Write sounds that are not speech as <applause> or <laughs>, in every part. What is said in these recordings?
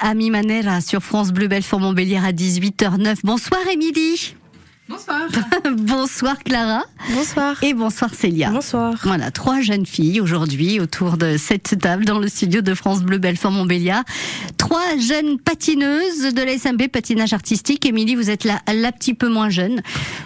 Ami Manera sur France Bleu Belfort Montbéliard à 18h09. Bonsoir Émilie. Bonsoir. <laughs> bonsoir Clara. Bonsoir. Et bonsoir Célia. Bonsoir. Voilà, trois jeunes filles aujourd'hui autour de cette table dans le studio de France Bleu Belfort Montbéliard. Trois jeunes patineuses de la SMP patinage artistique. Émilie, vous êtes la, la petit peu moins jeune.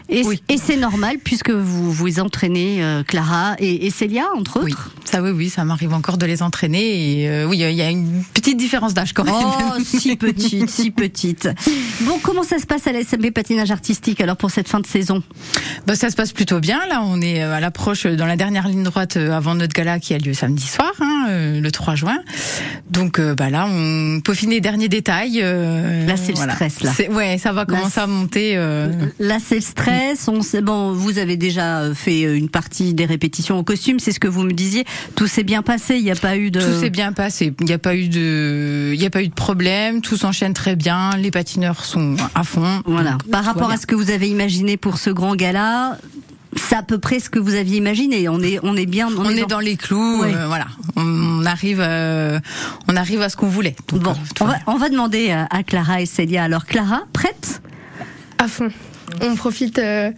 Et, Oui. et c'est normal puisque vous vous entraînez euh, Clara et, et Célia entre autres. Oui, ça oui, oui, ça m'arrive encore de les entraîner. Et euh, oui, il y a une petite différence d'âge quand même. Oh, si petite, si petite. <laughs> Bon, comment ça se passe à la SMP patinage artistique alors pour cette fin de saison Bah, ça se passe plutôt bien. Là, on est euh, à l'approche euh, dans la dernière ligne droite euh, avant notre gala qui a lieu samedi soir, hein, le 3 juin. Donc bah là, on peaufine les derniers détails. euh, Là, c'est le stress, là. Ouais, ça va commencer à monter. euh, Là, c'est le stress. On sait, bon, vous avez déjà fait une partie des répétitions au costume, c'est ce que vous me disiez. Tout s'est bien passé. Il n'y a pas eu de. Tout s'est bien passé. Il n'y a pas eu de, il n'y a pas eu de problème. Tout s'enchaîne très bien. Les patineurs sont à fond. Voilà. Donc, Par rapport à ce que vous avez imaginé pour ce grand gala, c'est à peu près ce que vous aviez imaginé. On est, on est bien. on, est dans, les clous, Ouais. euh, voilà. On arrive, euh, on arrive à ce qu'on voulait. Donc, Bon, euh, on va va, on va demander à, Clara et Célia. Alors, Clara, prête? À fond. On profite euh,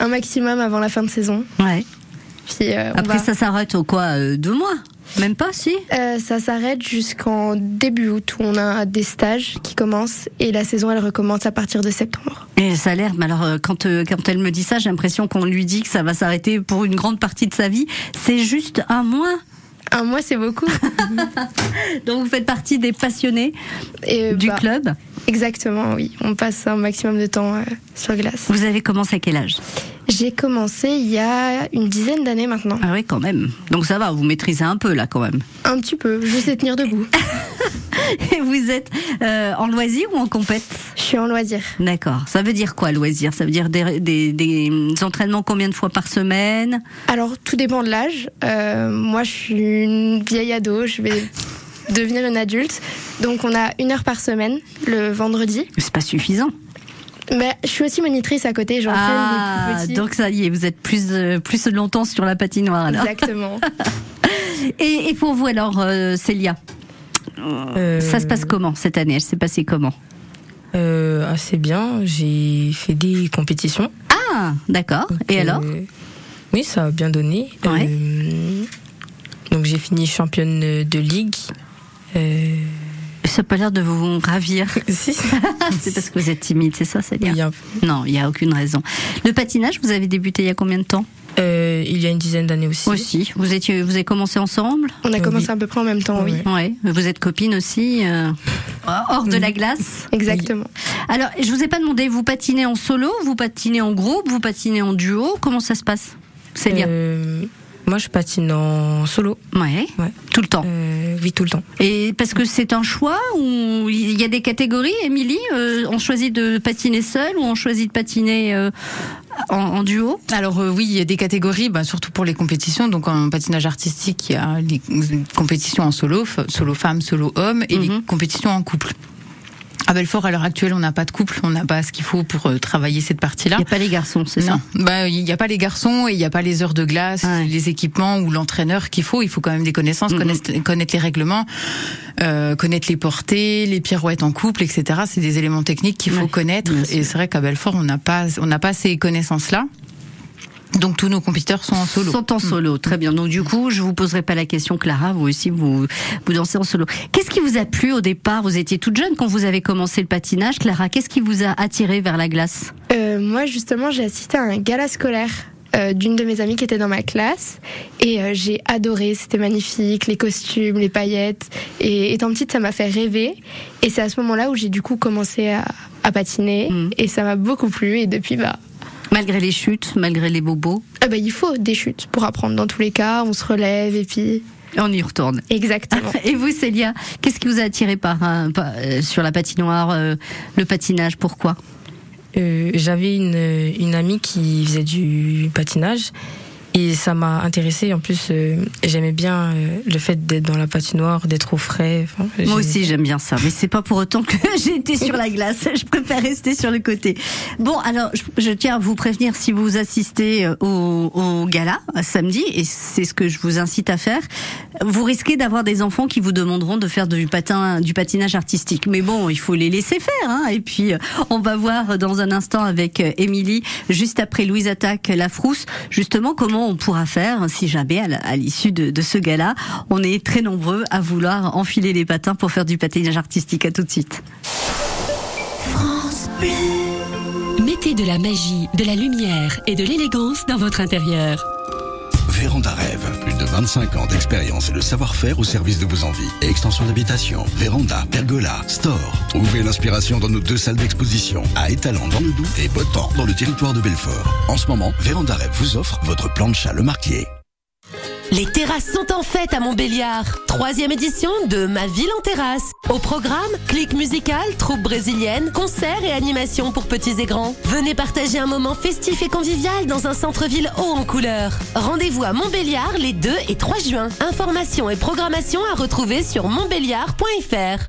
un maximum avant la fin de saison. Ouais. Puis euh, Après, va- ça s'arrête au quoi euh, Deux mois? Même pas, si Euh, ça s'arrête jusqu'en début août où on a des stages qui commencent et la saison elle recommence à partir de septembre. Et ça a l'air, mais alors euh, quand, euh, quand elle me dit ça, j'ai l'impression qu'on lui dit que ça va s'arrêter pour une grande partie de sa vie. C'est juste un mois. Un mois c'est beaucoup. <laughs> Donc vous faites partie des passionnés Et, du bah, club. Exactement, oui. On passe un maximum de temps euh, sur glace. Vous avez commencé à quel âge? J'ai commencé il y a une dizaine d'années maintenant. Ah oui, quand même. Donc ça va, vous maîtrisez un peu là quand même. Un petit peu. Je sais tenir debout. <laughs> <laughs> Et vous êtes euh, en loisir ou en compète? Je suis en loisir. D'accord. Ça veut dire quoi loisir? Ça veut dire des, des, des entraînements combien de fois par semaine? Alors, tout dépend de l'âge. Euh, moi, je suis une vieille ado, je vais <laughs> devenir une adulte. Donc, on a une heure par semaine, le vendredi. C'est pas suffisant. Mais je suis aussi monitrice à côté, j'entraîne Ah, petits. donc ça y est, vous êtes plus euh, plus longtemps sur la patinoire alors. Exactement. <laughs> Et, et pour vous alors, Célia, Euh, ça se passe comment cette année? Elle s'est passée comment? Euh, Assez bien. J'ai fait des compétitions. Ah, d'accord. Et Euh, alors? Oui, ça a bien donné. Ouais. Euh, donc j'ai fini championne de ligue. Euh, Ça n'a pas l'air de vous ravir. <laughs> si. <laughs> c'est parce que vous êtes timide, c'est ça, y a, Non, il n'y a aucune raison. Le patinage, vous avez débuté il y a combien de temps? Euh, il y a une dizaine d'années aussi. Aussi. Vous étiez, vous avez commencé ensemble On a Oui. commencé à peu près en même temps, oui. Ouais. Ouais. Vous êtes copine aussi, euh, hors de la glace. Exactement. Alors, je vous ai pas demandé, vous patinez en solo, vous patinez en groupe, vous patinez en duo. Comment ça se passe, Célia? Euh, moi, je patine en solo. Ouais. Ouais. Tout le temps. Euh, oui, tout le temps. Et parce que c'est un choix ou il y a des catégories, Émilie euh, On choisit de patiner seul ou on choisit de patiner euh, en, en duo? Alors euh, oui, il y a des catégories, bah, surtout pour les compétitions. Donc en patinage artistique, il y a les compétitions en solo, solo femme, solo homme, et les Mhm. compétitions en couple. À Belfort, à l'heure actuelle, on n'a pas de couple, on n'a pas ce qu'il faut pour euh, travailler cette partie-là. Il n'y a pas les garçons, c'est ça? Non, bah il n'y a pas les garçons et il n'y a pas les heures de glace, Ouais. les équipements ou l'entraîneur qu'il faut. Il faut quand même des connaissances, connaître, connaître les règlements, euh, connaître les portées, les pirouettes en couple, etc. C'est des éléments techniques qu'il faut Ouais, connaître. Et c'est vrai qu'à Belfort, on n'a pas, on n'a pas ces connaissances-là. Donc tous nos compétiteurs sont en solo. Sont en solo, très bien. Donc du coup, je vous poserai pas la question, Clara. Vous aussi, vous vous dansez en solo. Qu'est-ce qui vous a plu au départ? Vous étiez toute jeune quand vous avez commencé le patinage, Clara. Qu'est-ce qui vous a attiré vers la glace? Euh, moi, justement, j'ai assisté à un gala scolaire euh, d'une de mes amies qui était dans ma classe et euh, j'ai adoré. C'était magnifique, les costumes, les paillettes. Et étant petite, ça m'a fait rêver. Et c'est à ce moment-là où j'ai du coup commencé à, à patiner Mhm. et ça m'a beaucoup plu. Et depuis, bah, Malgré les chutes, malgré les bobos, ah bah, il faut des chutes pour apprendre. Dans tous les cas, on se relève et puis on y retourne. exactement. <laughs> Et vous, Célia, qu'est-ce qui vous a attiré par, euh, sur la patinoire, euh, le patinage? Pourquoi? Euh, J'avais une, une amie qui faisait du patinage Et ça m'a intéressé. En plus, euh, j'aimais bien euh, le fait d'être dans la patinoire, d'être au frais. Moi aussi, j'aime bien ça, mais c'est pas pour autant que <laughs> j'ai été sur la glace. Je préfère rester sur le côté. Bon, alors, je, je tiens à vous prévenir si vous assistez euh, au, au gala samedi, et c'est ce que je vous incite à faire. Vous risquez d'avoir des enfants qui vous demanderont de faire du patin, du patinage artistique. Mais bon, il faut les laisser faire. Hein. Et puis, on va voir dans un instant avec Émilie, juste après Louise attaque la frousse, justement comment on pourra faire si jamais à l'issue de, de ce gala, on est très nombreux à vouloir enfiler les patins pour faire du patinage artistique. À tout de suite. Mettez de la magie, de la lumière et de l'élégance dans votre intérieur. Véranda Rêve, 25 ans d'expérience et de savoir-faire au service de vos envies. Extension d'habitation, véranda, pergola, store. Trouvez l'inspiration dans nos deux salles d'exposition, à Étalon dans le Doubs et Botan dans le territoire de Belfort. En ce moment, Véranda Rêve vous offre votre plancha le marquier. Les terrasses sont en fête à Montbéliard. Troisième édition de Ma ville en terrasse. Au programme, clic musical, troupe brésilienne, concerts et animations pour petits et grands. Venez partager un moment festif et convivial dans un centre-ville haut en couleurs. Rendez-vous à Montbéliard les 2 et 3 juin. Informations et programmation à retrouver sur montbéliard.fr.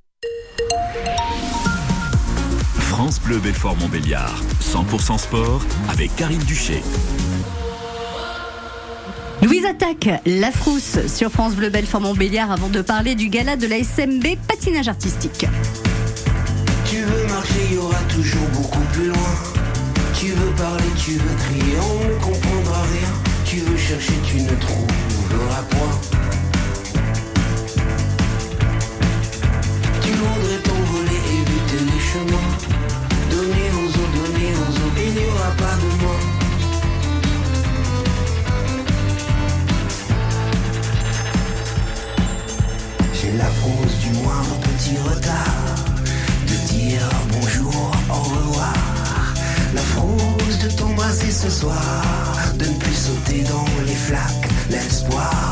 France Bleu Belfort Montbéliard. 100% sport avec Karine Duché. Louise attaque la frousse sur France Bleu Belfort Montbéliard avant de parler du gala de la SMB patinage artistique. Tu veux marcher, il y aura toujours beaucoup plus loin. Tu veux parler, tu veux crier, on ne comprendra rien. Tu veux chercher, tu ne trouveras point. Tu voudrais t'envoler, éviter les chemins. De ne plus sauter dans les flaques. L'espoir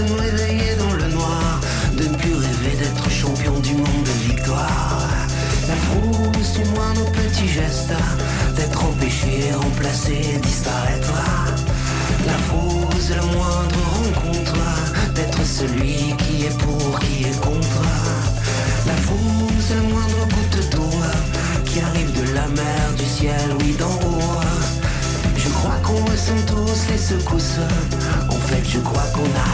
de me réveiller dans le noir. De ne plus rêver d'être champion du monde de victoire. La force du moindre petit geste. D'être empêché, remplacé, disparaître. La de la moindre rencontre. D'être celui qui est pour, qui est contre. La de la moindre goutte d'eau qui arrive de la mer, du ciel, oui d'en haut. Je crois qu'on ressent tous les secousses. En fait, je crois qu'on a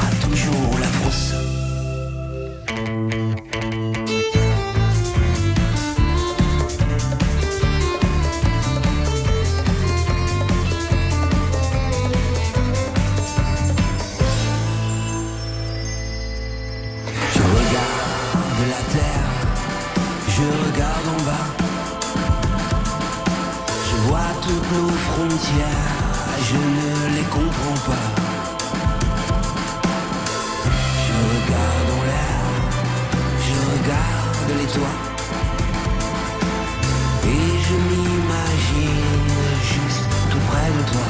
je ne les comprends pas. Je regarde en l'air, je regarde les toits. Et je m'imagine juste tout près de toi.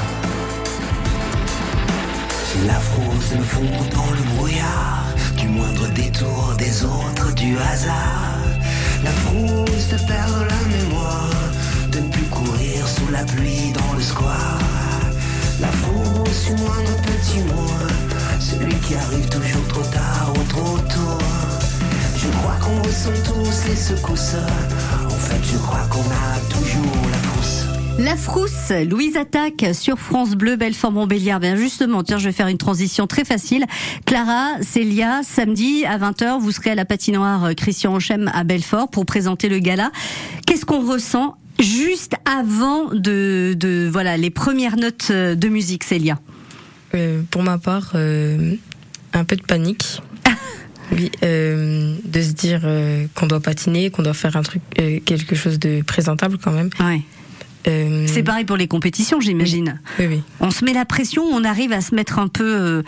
La frousse me fond dans le brouillard Du moindre détour des autres, du hasard La de perdre la mémoire courir sous la pluie dans le square La petit Celui qui arrive toujours trop tard ou trop tôt Je crois qu'on ressent tous les En fait je crois qu'on a toujours la frousse La frousse, Louise attaque sur France Bleu, Belfort Montbéliard. Bien justement, tiens, je vais faire une transition très facile. Clara, Célia, samedi à 20h, vous serez à la patinoire Christian Anchem à Belfort pour présenter le gala. Qu'est-ce qu'on ressent Juste avant de, de voilà les premières notes euh, de musique, Célia. Euh, pour ma part, euh, un peu de panique. <laughs> Oui, euh, de se dire qu'on doit patiner, qu'on doit faire un truc, quelque chose de présentable quand même. Ouais. C'est pareil pour les compétitions, j'imagine. Oui, oui. On se met la pression, on arrive à se mettre un peu,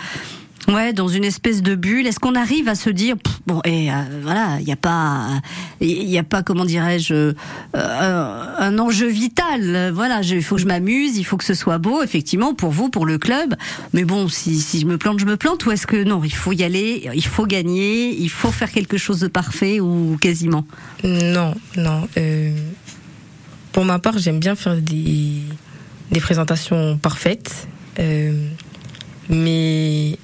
ouais, dans une espèce de bulle. Est-ce qu'on arrive à se dire, bon, et euh, voilà, il n'y a pas, il y a pas, comment dirais-je, euh, un, enjeu vital. Voilà, il faut que je m'amuse, il faut que ce soit beau, effectivement, pour vous, pour le club. Mais bon, si, je me plante, je me plante. Ou est-ce que non, il faut y aller, il faut gagner, il faut faire quelque chose de parfait ou quasiment? Non, non. euh, pour ma part, j'aime bien faire des, des présentations parfaites. mais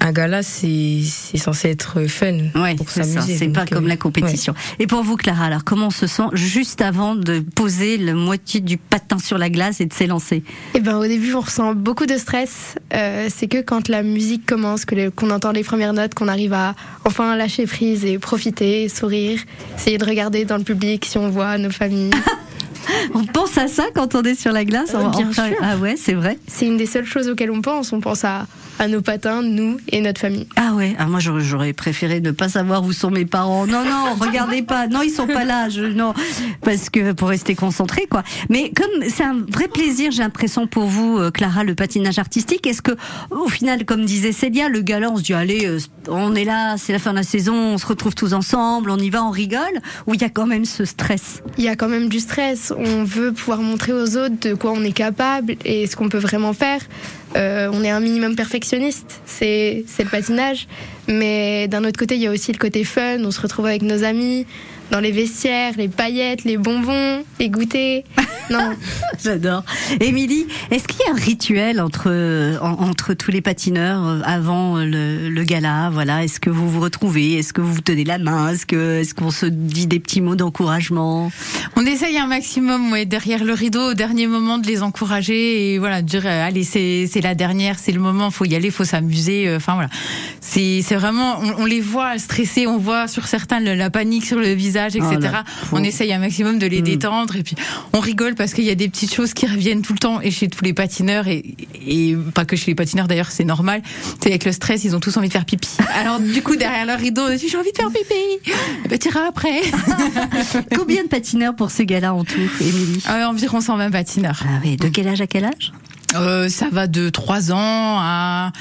un gala, c'est c'est censé être fun. Ouais, pour c'est s'amuser, pas comme euh, la compétition. Et pour vous, Clara, alors comment on se sent juste avant de poser la moitié du patin sur la glace et de s'élancer? Eh ben, au début, on ressent beaucoup de stress. Euh, c'est que quand la musique commence, que qu'on entend les premières notes, qu'on arrive à enfin lâcher prise et profiter, sourire, essayer de regarder dans le public si on voit nos familles. <laughs> <laughs> On pense à ça quand on est sur la glace Euh, en- bien enfin, sûr. Ah ouais, c'est vrai. c'est une des seules choses auxquelles on pense. On pense à, à nos patins, nous et notre famille. Ah ouais. Ah moi j'aurais, j'aurais préféré ne pas savoir où sont mes parents. Non non, <laughs> regardez pas. Non ils sont pas là. Je, non parce que pour rester concentré quoi. Mais comme c'est un vrai plaisir, j'ai l'impression pour vous, euh, Clara, le patinage artistique. Est-ce que au final, comme disait Célia, le gala, on se dit allez, euh, on est là, c'est la fin de la saison, on se retrouve tous ensemble, on y va, on rigole. Ou il y a quand même ce stress? Il y a quand même du stress. On veut pouvoir montrer aux autres de quoi on est capable et ce qu'on peut vraiment faire. Euh, on est un minimum perfectionniste, c'est c'est le patinage. Mais d'un autre côté, il y a aussi le côté fun. On se retrouve avec nos amis dans les vestiaires, les paillettes, les bonbons, les goûters. Non, <laughs> J'adore. Émilie, est-ce qu'il y a un rituel entre en- entre tous les patineurs euh, avant le, le gala? Voilà, est-ce que vous vous retrouvez? Est-ce que vous vous tenez la main? Est-ce que est-ce qu'on se dit des petits mots d'encouragement? On essaye un maximum, ouais, derrière le rideau, au dernier moment, de les encourager et voilà, de dire, euh, allez, c'est c'est la dernière, c'est le moment, faut y aller, faut s'amuser. euh, Enfin voilà, c'est c'est vraiment, on, on les voit stressés, on voit sur certains la panique sur le visage, etc. On essaye un maximum de les Mm. détendre et puis on rigole parce qu'il y a des petites choses qui reviennent tout le temps et chez tous les patineurs et, et pas que chez les patineurs d'ailleurs, c'est normal. C'est avec le stress, ils ont tous envie de faire pipi. Alors du coup derrière leur rideau, on dit, j'ai envie de faire pipi. Eh ben, t'iras après. <laughs> <laughs> Combien de patineurs pour ce gala en tout, Émilie? Euh, environ 120 patineurs. Ah oui, de quel âge à quel âge? Euh, ça va de 3 ans à,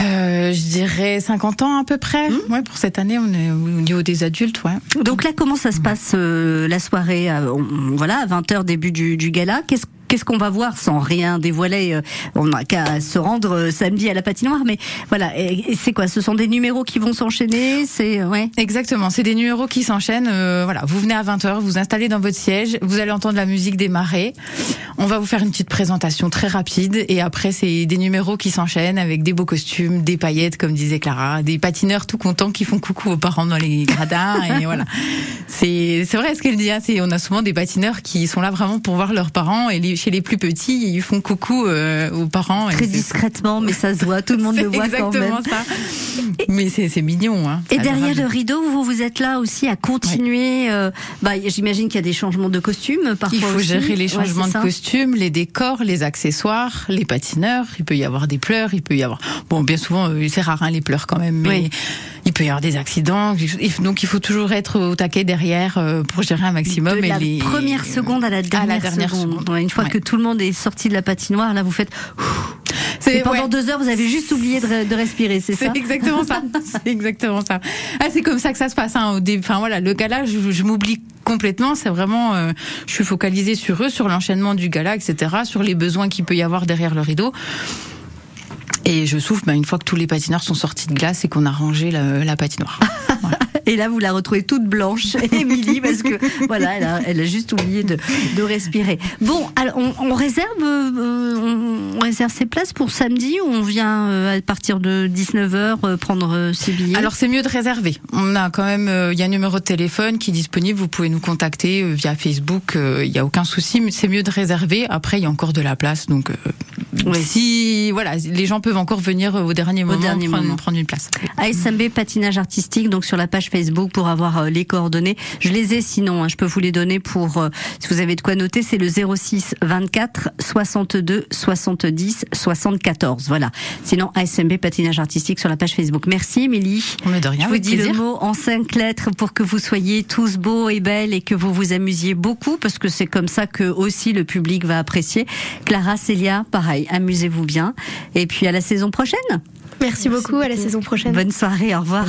euh, je dirais 50 ans à peu près. Ouais, pour cette année, on est au niveau des adultes, ouais. Donc là, comment ça se passe euh, la soirée euh, on- Voilà, à 20h début du, du gala. Qu'est-ce Qu'est-ce qu'on va voir sans rien dévoiler euh, On n'a qu'à se rendre euh, samedi à la patinoire, mais voilà. C'est quoi Ce sont des numéros qui vont s'enchaîner C'est ouais. Exactement, c'est des numéros qui s'enchaînent. euh, voilà, vous venez à 20h, vous installez dans votre siège, vous allez entendre la musique démarrer. On va vous faire une petite présentation très rapide et après c'est des numéros qui s'enchaînent avec des beaux costumes, des paillettes comme disait Clara, des patineurs tout contents qui font coucou aux parents dans les gradins et <laughs> voilà. C'est c'est vrai ce qu'elle dit. Hein, on a souvent des patineurs qui sont là vraiment pour voir leurs parents et les, chez les plus petits ils font coucou euh, aux parents. Très discrètement, mais ça se voit. Tout le monde <laughs> le voit quand même. exactement ça. Mais c'est mignon. Hein. Et derrière adorable. le rideau, vous, vous êtes là aussi à continuer. euh, bah, j'imagine qu'il y a des changements de costumes parfois. Il faut aussi. gérer les changements de costumes, les décors, les accessoires, les patineurs. Il peut y avoir des pleurs, il peut y avoir. Bon, bien souvent, euh, c'est rare hein, les pleurs quand même, mais Oui. Il peut y avoir des accidents. Donc il faut toujours être au taquet derrière euh, pour gérer un maximum. de et la les... première seconde à la dernière, dernière seconde. seconde. Ouais, Une fois Ouais. que tout le monde est sorti de la patinoire, là vous faites. Et pendant ouais. deux heures, vous avez juste oublié de, re- de respirer, c'est ça C'est exactement ça. <laughs> C'est exactement ça. Ah, c'est comme ça que ça se passe. Hein, au début, enfin voilà, le gala, je, je m'oublie complètement. C'est vraiment, euh, je suis focalisée sur eux, sur l'enchaînement du gala, etc., sur les besoins qu'il peut y avoir derrière le rideau. Et je souffle bah, une fois que tous les patineurs sont sortis de glace et qu'on a rangé la, la patinoire. <laughs> Et là, vous la retrouvez toute blanche, <laughs> Émilie, parce que voilà, elle a, elle a juste oublié de, de respirer. Bon, alors on, on réserve, euh, on, réserve ses places pour samedi ou on vient euh, à partir de 19h prendre euh, ses billets? Alors c'est mieux de réserver. On a quand même, il y a un numéro de téléphone qui est disponible. Vous pouvez nous contacter via Facebook. Il y a aucun souci, mais c'est mieux de réserver. Après, il y a encore de la place, donc euh, si voilà, les gens peuvent encore venir au dernier moment, dernier prendre, moment. prendre une place. ASMB patinage artistique donc sur la page Facebook pour avoir euh, les coordonnées. Je les ai sinon, hein, je peux vous les donner pour euh, si vous avez de quoi noter, c'est le 06 24 62 70 74. Voilà. Sinon ASMB patinage artistique sur la page Facebook. Merci Émilie. Mais de rien, Je vous dis le plaisir. mot en cinq lettres pour que vous soyez tous beaux et belles et que vous vous amusiez beaucoup parce que c'est comme ça que aussi le public va apprécier. Clara, Célia, pareil, amusez-vous bien et puis à la saison prochaine. Merci beaucoup, à la saison prochaine. Bonne soirée, au revoir.